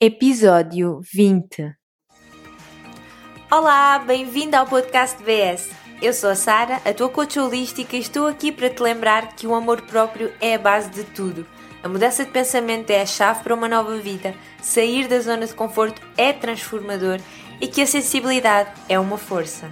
Episódio 20 Olá, bem-vindo ao podcast BS. Eu sou a Sara, a tua coach holística e estou aqui para te lembrar que o amor próprio é a base de tudo. A mudança de pensamento é a chave para uma nova vida. Sair da zona de conforto é transformador e que a sensibilidade é uma força.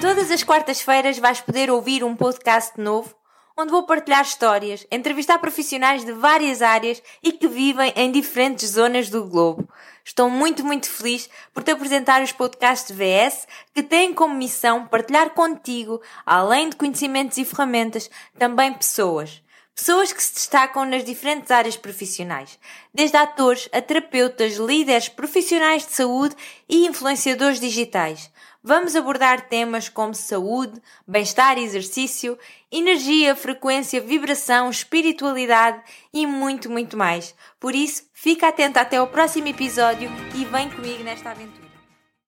Todas as quartas-feiras vais poder ouvir um podcast novo onde vou partilhar histórias, entrevistar profissionais de várias áreas e que vivem em diferentes zonas do globo. Estou muito, muito feliz por te apresentar os podcasts VS que têm como missão partilhar contigo, além de conhecimentos e ferramentas, também pessoas. Pessoas que se destacam nas diferentes áreas profissionais, desde atores a terapeutas, líderes, profissionais de saúde e influenciadores digitais. Vamos abordar temas como saúde, bem-estar e exercício, energia, frequência, vibração, espiritualidade e muito, muito mais. Por isso, fica atento até ao próximo episódio e vem comigo nesta aventura.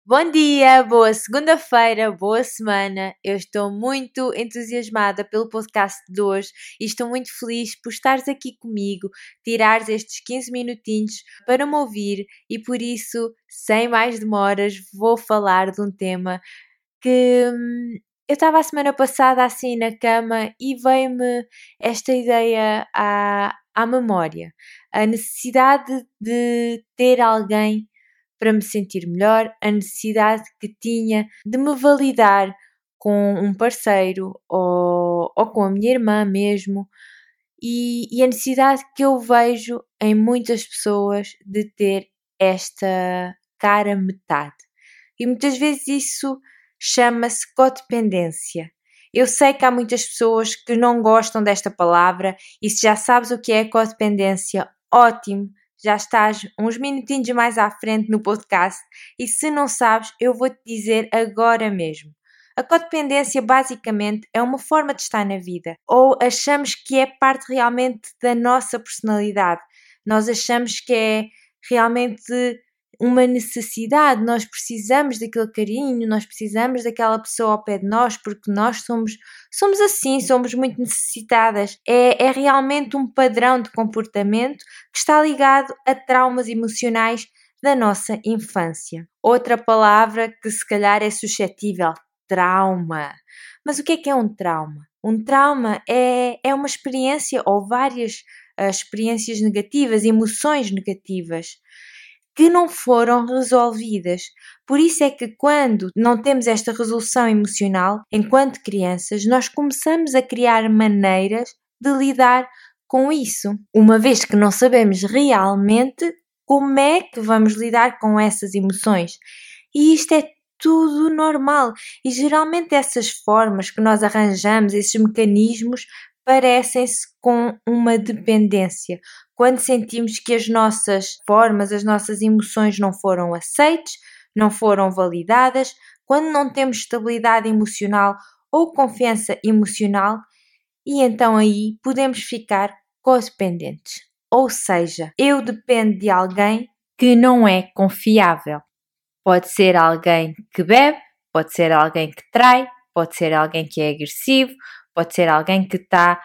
Bom dia, boa segunda-feira, boa semana. Eu estou muito entusiasmada pelo podcast de hoje e estou muito feliz por estares aqui comigo, tirares estes 15 minutinhos para me ouvir e por isso, sem mais demoras, vou falar de um tema que hum, eu estava a semana passada assim na cama e veio-me esta ideia à, à memória. A necessidade de ter alguém para me sentir melhor, a necessidade que tinha de me validar com um parceiro ou, ou com a minha irmã mesmo, e, e a necessidade que eu vejo em muitas pessoas de ter esta cara metade. E muitas vezes isso chama-se codependência. Eu sei que há muitas pessoas que não gostam desta palavra e se já sabes o que é codependência, ótimo, já estás uns minutinhos mais à frente no podcast e se não sabes, eu vou-te dizer agora mesmo. A codependência basicamente é uma forma de estar na vida, ou achamos que é parte realmente da nossa personalidade. Nós achamos que é realmente uma necessidade, nós precisamos daquele carinho, nós precisamos daquela pessoa ao pé de nós, porque nós somos, somos assim, somos muito necessitadas. É, é realmente um padrão de comportamento que está ligado a traumas emocionais da nossa infância. Outra palavra que se calhar é suscetível, trauma. Mas o que é que é um trauma? Um trauma é, é uma experiência ou várias uh, experiências negativas, emoções negativas que não foram resolvidas. Por isso é que quando não temos esta resolução emocional, enquanto crianças, nós começamos a criar maneiras de lidar com isso, uma vez que não sabemos realmente como é que vamos lidar com essas emoções. E isto é tudo normal. E geralmente essas formas que nós arranjamos, esses mecanismos, parecem-se com uma dependência. Quando sentimos que as nossas formas, as nossas emoções não foram aceites, não foram validadas, quando não temos estabilidade emocional ou confiança emocional, e então aí podemos ficar codependentes. Ou seja, eu dependo de alguém que não é confiável. Pode ser alguém que bebe, pode ser alguém que trai, pode ser alguém que é agressivo, Pode ser alguém que está.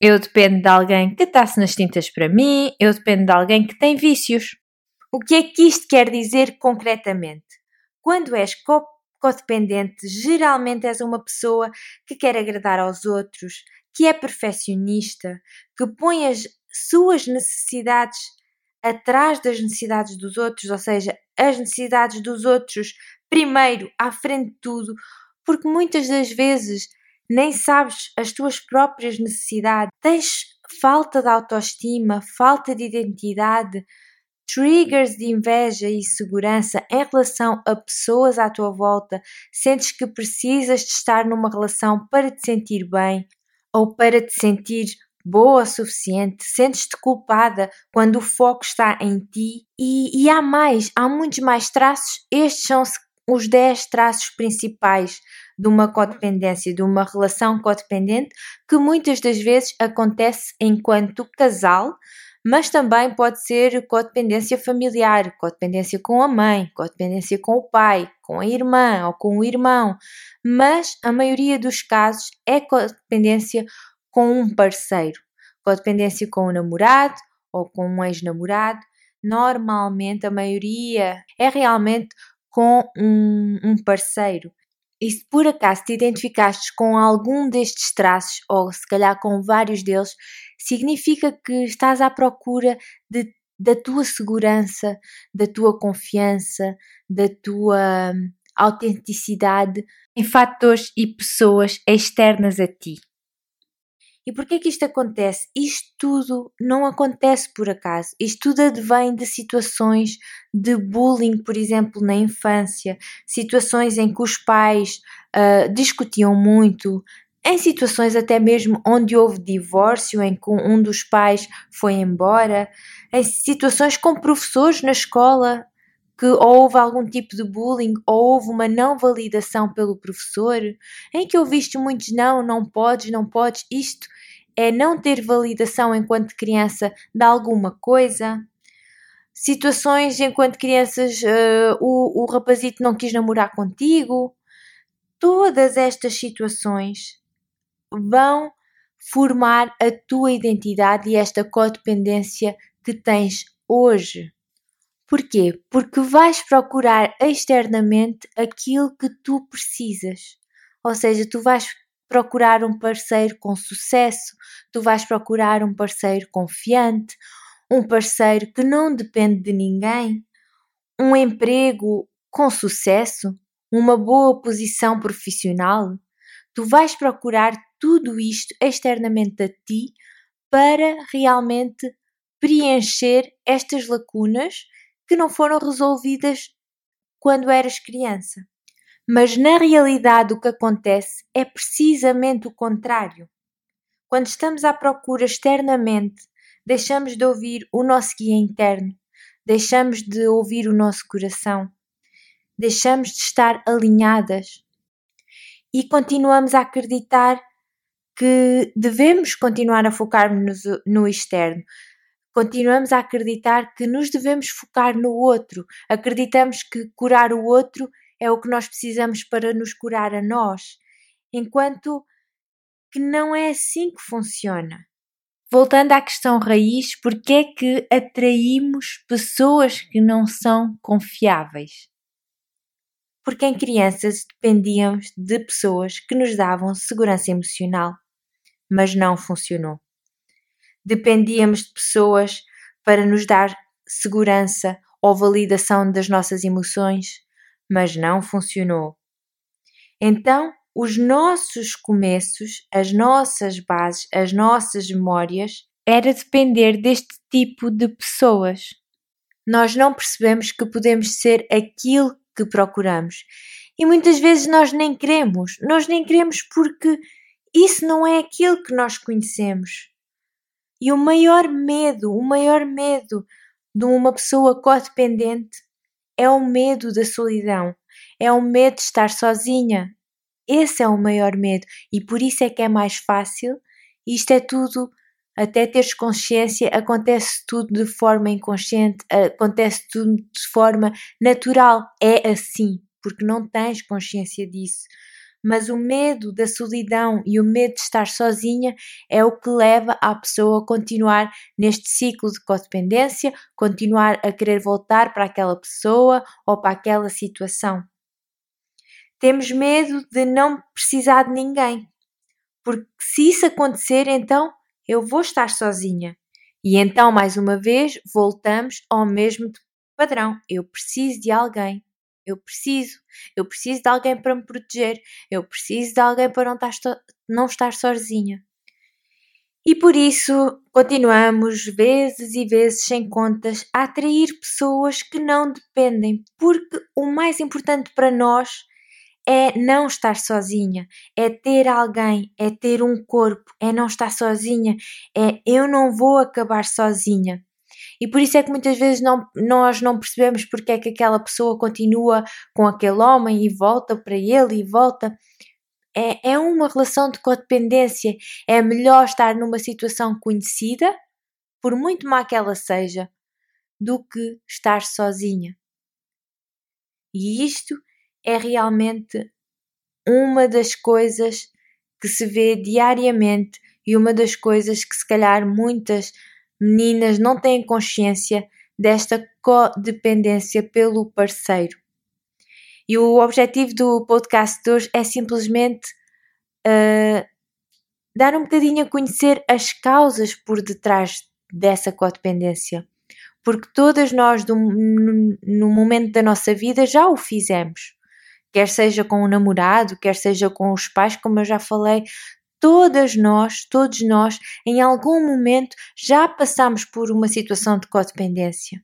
Eu dependo de alguém que está-se nas tintas para mim, eu dependo de alguém que tem vícios. O que é que isto quer dizer concretamente? Quando és codependente, geralmente és uma pessoa que quer agradar aos outros, que é perfeccionista, que põe as suas necessidades atrás das necessidades dos outros, ou seja, as necessidades dos outros primeiro, à frente de tudo, porque muitas das vezes nem sabes as tuas próprias necessidades, tens falta de autoestima, falta de identidade, triggers de inveja e segurança em relação a pessoas à tua volta, sentes que precisas de estar numa relação para te sentir bem ou para te sentir boa o suficiente, sentes-te culpada quando o foco está em ti. E, e há mais, há muitos mais traços, estes são os 10 traços principais de uma codependência, de uma relação codependente, que muitas das vezes acontece enquanto casal, mas também pode ser codependência familiar, codependência com a mãe, codependência com o pai, com a irmã ou com o irmão, mas a maioria dos casos é codependência com um parceiro, codependência com o namorado ou com um ex-namorado, normalmente a maioria é realmente com um, um parceiro. E se por acaso te identificaste com algum destes traços, ou se calhar com vários deles, significa que estás à procura de, da tua segurança, da tua confiança, da tua hum, autenticidade em fatores e pessoas externas a ti. E por que que isto acontece? Isto tudo não acontece por acaso. Isto tudo advém de situações de bullying, por exemplo, na infância, situações em que os pais uh, discutiam muito, em situações até mesmo onde houve divórcio, em que um dos pais foi embora, em situações com professores na escola que houve algum tipo de bullying ou houve uma não validação pelo professor, em que ouviste muitos não, não podes, não podes, isto é não ter validação enquanto criança de alguma coisa. Situações enquanto crianças uh, o, o rapazito não quis namorar contigo. Todas estas situações vão formar a tua identidade e esta codependência que tens hoje. Porquê? Porque vais procurar externamente aquilo que tu precisas. Ou seja, tu vais procurar um parceiro com sucesso, tu vais procurar um parceiro confiante, um parceiro que não depende de ninguém, um emprego com sucesso, uma boa posição profissional. Tu vais procurar tudo isto externamente a ti para realmente preencher estas lacunas que não foram resolvidas quando eras criança. Mas na realidade o que acontece é precisamente o contrário. Quando estamos à procura externamente, deixamos de ouvir o nosso guia interno, deixamos de ouvir o nosso coração, deixamos de estar alinhadas e continuamos a acreditar que devemos continuar a focar-nos no externo. Continuamos a acreditar que nos devemos focar no outro. Acreditamos que curar o outro é o que nós precisamos para nos curar a nós, enquanto que não é assim que funciona. Voltando à questão raiz, porque é que atraímos pessoas que não são confiáveis? Porque em crianças dependíamos de pessoas que nos davam segurança emocional, mas não funcionou. Dependíamos de pessoas para nos dar segurança ou validação das nossas emoções, mas não funcionou. Então, os nossos começos, as nossas bases, as nossas memórias, era depender deste tipo de pessoas. Nós não percebemos que podemos ser aquilo que procuramos. E muitas vezes nós nem queremos. Nós nem queremos porque isso não é aquilo que nós conhecemos. E o maior medo, o maior medo de uma pessoa codependente é o medo da solidão, é o medo de estar sozinha. Esse é o maior medo e por isso é que é mais fácil. Isto é tudo, até teres consciência, acontece tudo de forma inconsciente, acontece tudo de forma natural. É assim, porque não tens consciência disso mas o medo da solidão e o medo de estar sozinha é o que leva a pessoa a continuar neste ciclo de codependência, continuar a querer voltar para aquela pessoa ou para aquela situação. Temos medo de não precisar de ninguém, porque se isso acontecer, então eu vou estar sozinha. E então, mais uma vez, voltamos ao mesmo padrão. Eu preciso de alguém. Eu preciso. Eu preciso de alguém para me proteger. Eu preciso de alguém para não estar, não estar sozinha. E por isso continuamos vezes e vezes sem contas a atrair pessoas que não dependem, porque o mais importante para nós é não estar sozinha, é ter alguém, é ter um corpo, é não estar sozinha, é eu não vou acabar sozinha. E por isso é que muitas vezes não, nós não percebemos porque é que aquela pessoa continua com aquele homem e volta para ele e volta. É, é uma relação de codependência. É melhor estar numa situação conhecida, por muito má que ela seja, do que estar sozinha. E isto é realmente uma das coisas que se vê diariamente e uma das coisas que se calhar muitas meninas não têm consciência desta codependência pelo parceiro. E o objetivo do podcast de hoje é simplesmente uh, dar um bocadinho a conhecer as causas por detrás dessa codependência. Porque todas nós, no momento da nossa vida, já o fizemos. Quer seja com o namorado, quer seja com os pais, como eu já falei, todas nós, todos nós, em algum momento já passamos por uma situação de codependência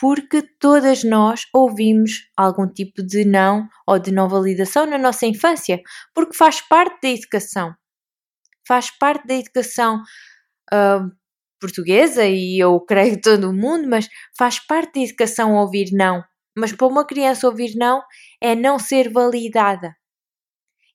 porque todas nós ouvimos algum tipo de não ou de não validação na nossa infância, porque faz parte da educação. Faz parte da educação uh, portuguesa e eu creio todo o mundo, mas faz parte da educação ouvir não. Mas para uma criança ouvir não é não ser validada.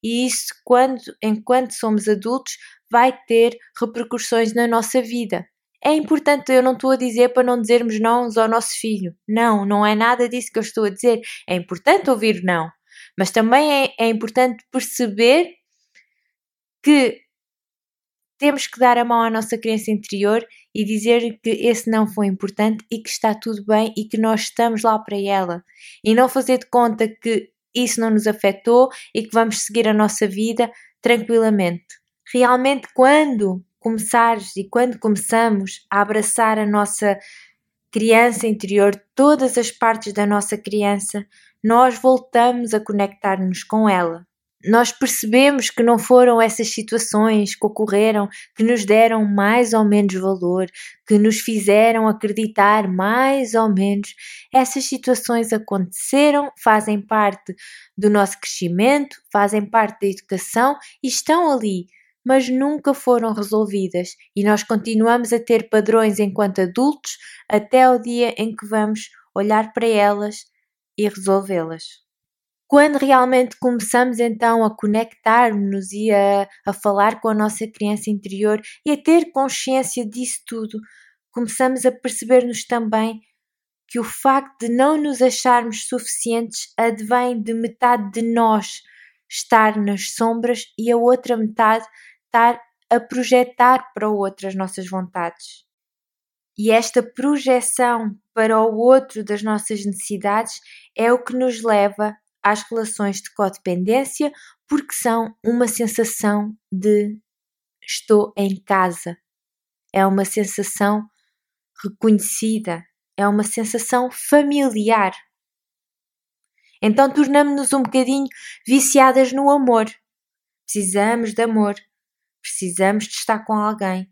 E isso, quando, enquanto somos adultos, vai ter repercussões na nossa vida. É importante, eu não estou a dizer para não dizermos não ao nosso filho. Não, não é nada disso que eu estou a dizer. É importante ouvir não. Mas também é, é importante perceber que temos que dar a mão à nossa criança interior e dizer que esse não foi importante e que está tudo bem e que nós estamos lá para ela. E não fazer de conta que isso não nos afetou e que vamos seguir a nossa vida tranquilamente. Realmente, quando começares e quando começamos a abraçar a nossa criança interior, todas as partes da nossa criança, nós voltamos a conectar-nos com ela. Nós percebemos que não foram essas situações que ocorreram que nos deram mais ou menos valor, que nos fizeram acreditar mais ou menos. Essas situações aconteceram, fazem parte do nosso crescimento, fazem parte da educação e estão ali mas nunca foram resolvidas e nós continuamos a ter padrões enquanto adultos até o dia em que vamos olhar para elas e resolvê-las. Quando realmente começamos então a conectar-nos e a, a falar com a nossa criança interior e a ter consciência disso tudo, começamos a perceber-nos também que o facto de não nos acharmos suficientes advém de metade de nós estar nas sombras e a outra metade estar a projetar para o outro as nossas vontades. E esta projeção para o outro das nossas necessidades é o que nos leva às relações de codependência, porque são uma sensação de estou em casa. É uma sensação reconhecida, é uma sensação familiar. Então tornamos-nos um bocadinho viciadas no amor. Precisamos de amor, precisamos de estar com alguém.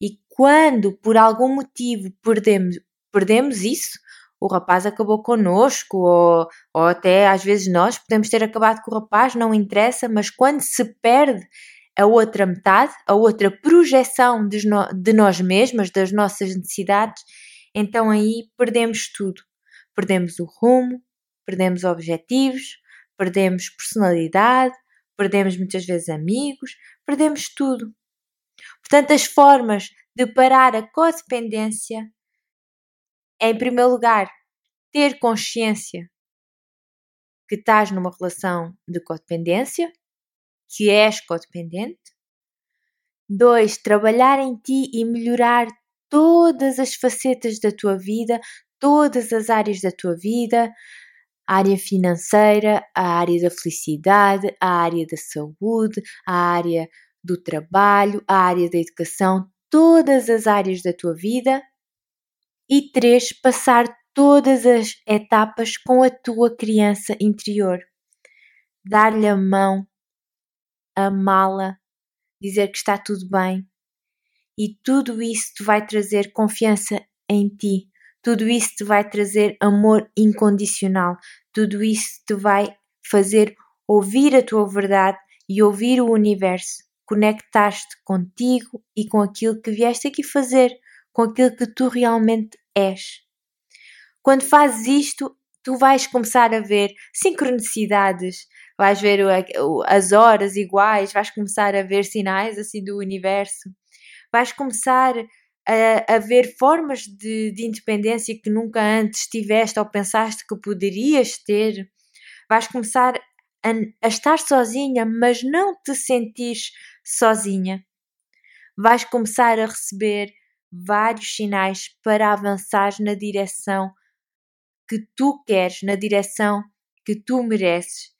E quando por algum motivo perdemos, perdemos isso, o rapaz acabou connosco, ou, ou até às vezes nós podemos ter acabado com o rapaz, não interessa, mas quando se perde a outra metade, a outra projeção de, de nós mesmas, das nossas necessidades, então aí perdemos tudo. Perdemos o rumo, perdemos objetivos, perdemos personalidade, perdemos muitas vezes amigos, perdemos tudo. Portanto, as formas de parar a codependência em primeiro lugar, ter consciência que estás numa relação de codependência, que és codependente. Dois, trabalhar em ti e melhorar todas as facetas da tua vida, todas as áreas da tua vida, a área financeira, a área da felicidade, a área da saúde, a área do trabalho, a área da educação, todas as áreas da tua vida. E três, passar todas as etapas com a tua criança interior. Dar-lhe a mão, amá-la, dizer que está tudo bem. E tudo isso te vai trazer confiança em ti, tudo isso te vai trazer amor incondicional, tudo isso te vai fazer ouvir a tua verdade e ouvir o universo, conectar-te contigo e com aquilo que vieste aqui fazer, com aquilo que tu realmente és. Quando fazes isto, tu vais começar a ver sincronicidades, vais ver as horas iguais, vais começar a ver sinais assim do universo, vais começar a, a ver formas de, de independência que nunca antes tiveste ou pensaste que poderias ter. Vais começar a, a estar sozinha, mas não te sentires sozinha. vais começar a receber vários sinais para avançar na direção que tu queres, na direção que tu mereces.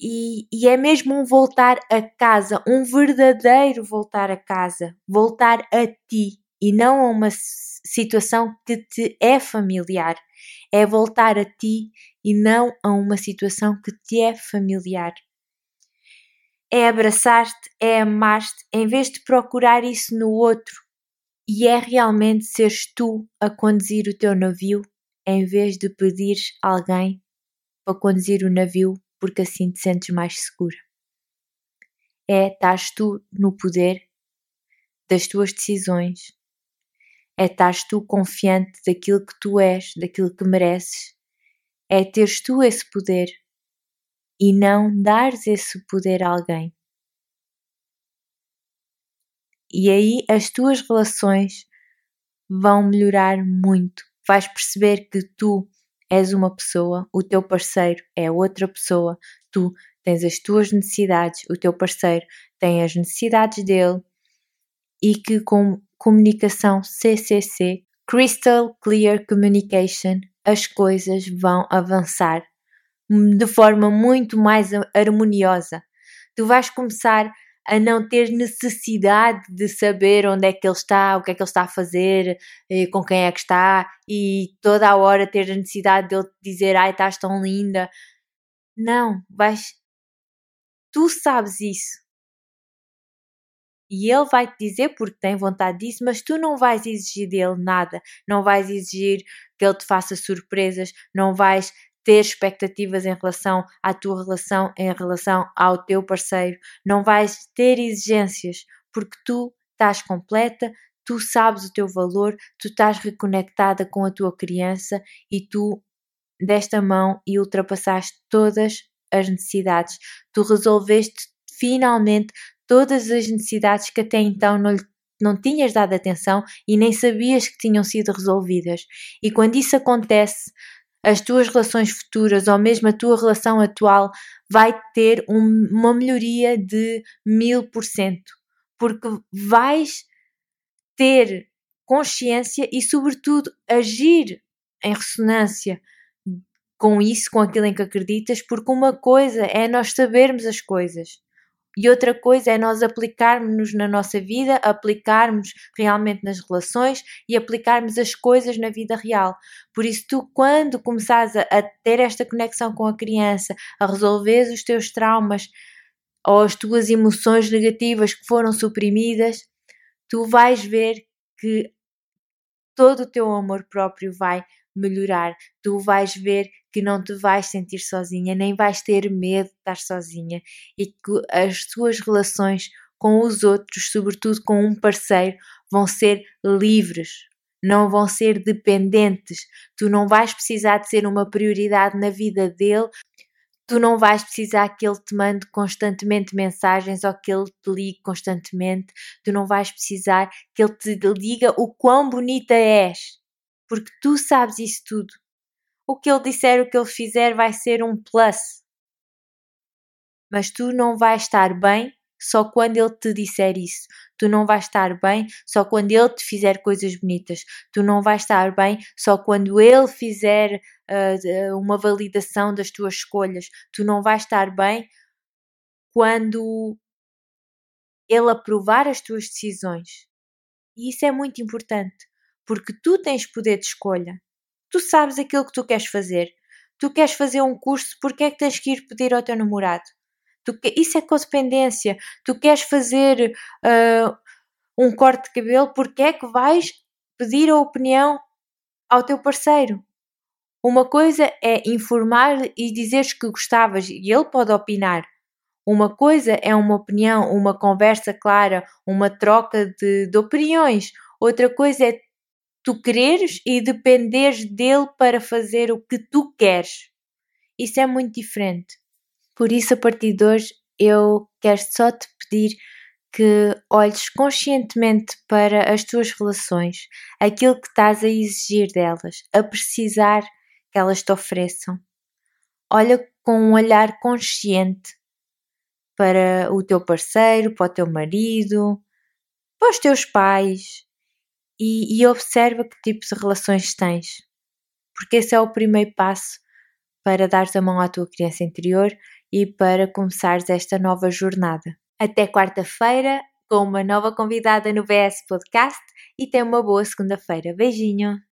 E, e, é mesmo um voltar a casa, um verdadeiro voltar a casa, voltar a ti e não a uma situação que te é familiar. É voltar a ti e não a uma situação que te é familiar. É abraçar-te, é amar-te, em vez de procurar isso no outro. E é realmente seres tu a conduzir o teu navio, em vez de pedires alguém para conduzir o navio, porque assim te sentes mais segura. É estás tu no poder das tuas decisões, é estás tu confiante daquilo que tu és, daquilo que mereces, é teres tu esse poder e não dares esse poder a alguém. E aí as tuas relações vão melhorar muito. Vais perceber que tu és uma pessoa, o teu parceiro é outra pessoa, tu tens as tuas necessidades, o teu parceiro tem as necessidades dele e que com comunicação CCC, Crystal Clear Communication, as coisas vão avançar de forma muito mais harmoniosa. Tu vais começar a não ter necessidade de saber onde é que ele está, o que é que ele está a fazer, eh, com quem é que está, e toda a hora ter a necessidade dele dizer ai, estás tão linda. Não, vais. Tu sabes isso. E ele vai te dizer porque tem vontade disso, mas tu não vais exigir dele nada. Não vais exigir que ele te faça surpresas, não vais ter expectativas em relação à tua relação, em relação ao teu parceiro. Não vais ter exigências porque tu estás completa, tu sabes o teu valor, tu estás reconectada com a tua criança e tu desta mão e ultrapassaste todas as necessidades. Tu resolveste finalmente todas as necessidades que até então não, não tinhas dado atenção e nem sabias que tinham sido resolvidas. E quando isso acontece, as tuas relações futuras ou mesmo a tua relação atual vai ter um, uma melhoria de mil por cento, porque vais ter consciência e, sobretudo, agir em ressonância com isso, com aquilo em que acreditas, porque uma coisa é nós sabermos as coisas e outra coisa é nós aplicarmos na nossa vida, aplicarmos realmente nas relações e aplicarmos as coisas na vida real. Por isso, tu, quando começares a, a ter esta conexão com a criança, a resolver os teus traumas ou as tuas emoções negativas que foram suprimidas, tu vais ver que todo o teu amor próprio vai melhorar. Tu vais ver que não te vais sentir sozinha, nem vais ter medo de estar sozinha e que as tuas relações com os outros, sobretudo com um parceiro, vão ser livres, não vão ser dependentes. Tu não vais precisar de ser uma prioridade na vida dele. Tu não vais precisar que ele te mande constantemente mensagens ou que ele te ligue constantemente. Tu não vais precisar que ele te diga o quão bonita és porque tu sabes isso tudo. O que ele disser, o que ele fizer vai ser um plus. Mas tu não vais estar bem só quando ele te disser isso. Tu não vais estar bem só quando ele te fizer coisas bonitas. Tu não vais estar bem só quando ele fizer uh, uma validação das tuas escolhas. Tu não vais estar bem quando ele aprovar as tuas decisões. E isso é muito importante porque tu tens poder de escolha. Tu sabes aquilo que tu queres fazer. Tu queres fazer um curso, porque é que tens que ir pedir ao teu namorado? Tu, isso é codependência. Tu queres fazer uh, um corte de cabelo, porque é que vais pedir a opinião ao teu parceiro? Uma coisa é informar e dizeres que gostavas e ele pode opinar. Uma coisa é uma opinião, uma conversa clara, uma troca de, de opiniões. Outra coisa é tu quereres e dependeres dele para fazer o que tu queres. Isso é muito diferente. Por isso, a partir de hoje, eu quero só te pedir que olhes conscientemente para as tuas relações, aquilo que estás a exigir delas, a precisar que elas te ofereçam. Olha com um olhar consciente para o teu parceiro, para o teu marido, para os teus pais e, e observa que tipo de relações tens. Porque esse é o primeiro passo para dares a mão à tua criança interior e para começares esta nova jornada. Até quarta-feira com uma nova convidada no VS Podcast e tenha uma boa segunda-feira. Beijinho!